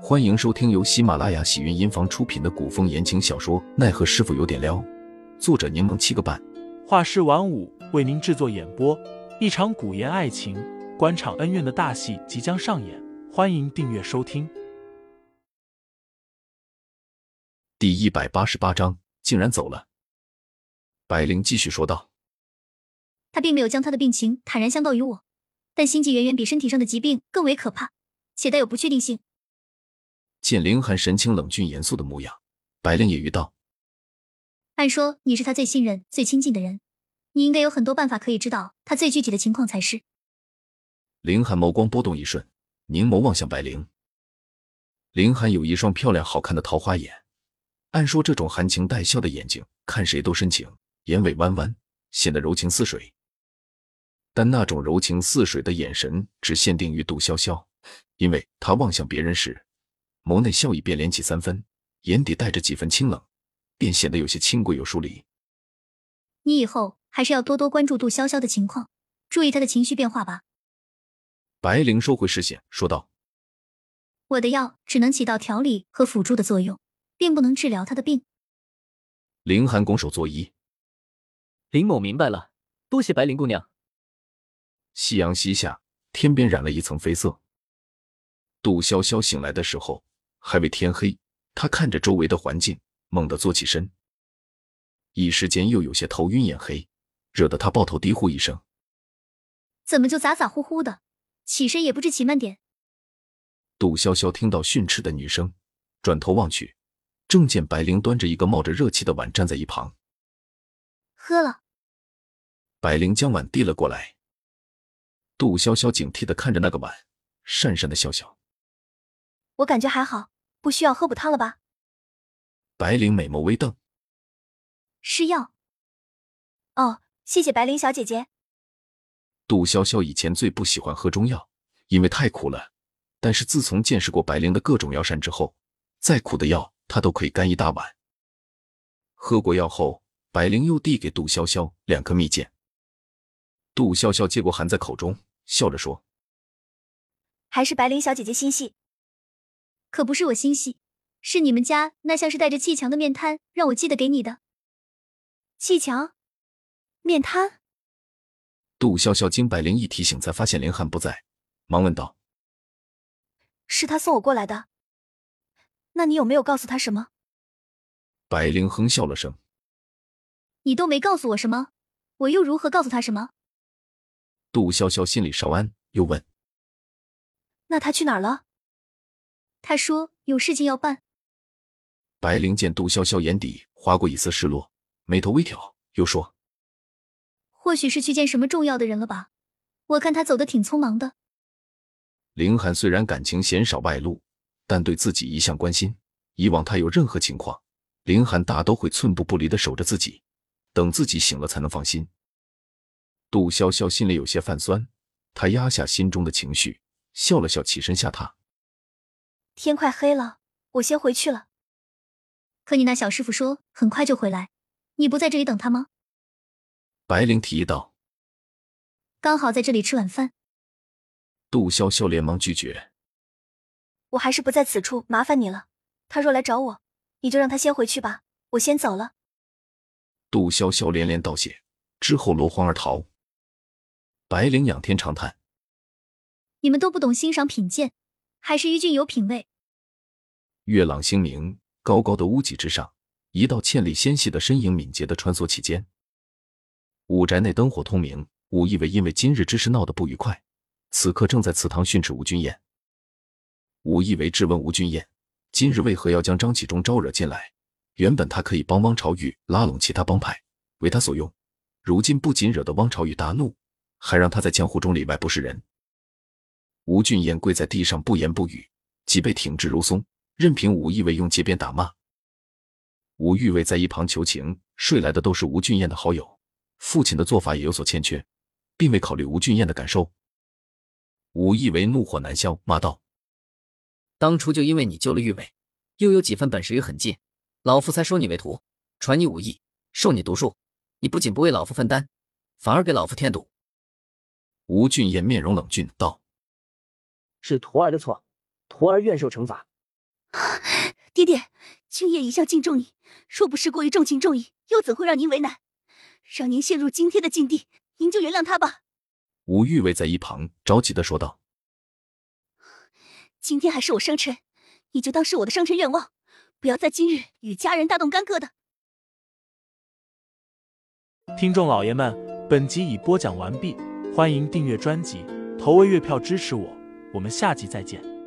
欢迎收听由喜马拉雅喜云音房出品的古风言情小说《奈何师傅有点撩》，作者柠檬七个半，画师晚舞为您制作演播。一场古言爱情、官场恩怨的大戏即将上演，欢迎订阅收听。第一百八十八章，竟然走了。百灵继续说道：“他并没有将他的病情坦然相告于我，但心悸远远比身体上的疾病更为可怕，且带有不确定性。”见凌寒神情冷峻严肃的模样，白灵也遇道：“按说你是他最信任、最亲近的人，你应该有很多办法可以知道他最具体的情况才是。”凌寒眸光波动一瞬，凝眸望向白灵。凌寒有一双漂亮好看的桃花眼，按说这种含情带笑的眼睛看谁都深情，眼尾弯弯，显得柔情似水。但那种柔情似水的眼神只限定于杜潇潇，因为他望向别人时。眸内笑意便敛起三分，眼底带着几分清冷，便显得有些清贵又疏离。你以后还是要多多关注杜潇潇的情况，注意她的情绪变化吧。白灵收回视线，说道：“我的药只能起到调理和辅助的作用，并不能治疗她的病。”林寒拱手作揖：“林某明白了，多谢白灵姑娘。”夕阳西下，天边染了一层绯色。杜潇潇醒来的时候。还未天黑，他看着周围的环境，猛地坐起身，一时间又有些头晕眼黑，惹得他抱头低呼一声：“怎么就咋咋呼呼的？起身也不知起慢点。”杜潇潇听到训斥的女声，转头望去，正见白灵端着一个冒着热气的碗站在一旁，喝了。白灵将碗递了过来，杜潇潇警惕的看着那个碗，讪讪的笑笑。我感觉还好，不需要喝补汤了吧？白灵美眸微瞪，是药。哦，谢谢白灵小姐姐。杜潇潇以前最不喜欢喝中药，因为太苦了。但是自从见识过白灵的各种药膳之后，再苦的药她都可以干一大碗。喝过药后，白灵又递给杜潇潇两颗蜜饯。杜潇潇接过含在口中，笑着说：“还是白灵小姐姐心细。”可不是我心细，是你们家那像是带着砌墙的面瘫让我记得给你的。砌墙，面瘫。杜潇潇经百灵一提醒，才发现林寒不在，忙问道：“是他送我过来的？那你有没有告诉他什么？”百灵哼笑了声：“你都没告诉我什么，我又如何告诉他什么？”杜潇潇心里稍安，又问：“那他去哪儿了？”他说有事情要办。白灵见杜潇潇眼底划过一丝失落，眉头微挑，又说：“或许是去见什么重要的人了吧？我看他走的挺匆忙的。”林寒虽然感情鲜少外露，但对自己一向关心。以往他有任何情况，林寒大都会寸步不离的守着自己，等自己醒了才能放心。杜潇潇心里有些泛酸，她压下心中的情绪，笑了笑，起身下榻。天快黑了，我先回去了。可你那小师傅说很快就回来，你不在这里等他吗？白灵提议道。刚好在这里吃晚饭。杜潇潇连忙拒绝。我还是不在此处麻烦你了。他若来找我，你就让他先回去吧，我先走了。杜潇潇连连道谢，之后落荒而逃。白灵仰天长叹：“你们都不懂欣赏品鉴。”还是于俊有品味。月朗星明，高高的屋脊之上，一道倩丽纤细的身影敏捷的穿梭其间。五宅内灯火通明，武义伟因为今日之事闹得不愉快，此刻正在祠堂训斥吴君彦。武义伟质问吴君彦，今日为何要将张启忠招惹进来？原本他可以帮汪朝玉拉拢其他帮派，为他所用，如今不仅惹得汪朝玉大怒，还让他在江湖中里外不是人。吴俊彦跪在地上不言不语，脊背挺直如松，任凭武义伟用街边打骂。吴玉伟在一旁求情，睡来的都是吴俊彦的好友，父亲的做法也有所欠缺，并未考虑吴俊彦的感受。武义伟怒火难消，骂道：“当初就因为你救了玉伟，又有几分本事与狠劲，老夫才收你为徒，传你武艺，授你毒术。你不仅不为老夫分担，反而给老夫添堵。”吴俊彦面容冷峻道。是徒儿的错，徒儿愿受惩罚。爹爹，青叶一向敬重你，若不是过于重情重义，又怎会让您为难，让您陷入今天的境地？您就原谅他吧。吴玉卫在一旁着急的说道：“今天还是我生辰，你就当是我的生辰愿望，不要在今日与家人大动干戈的。”听众老爷们，本集已播讲完毕，欢迎订阅专辑，投喂月票支持我，我们下集再见。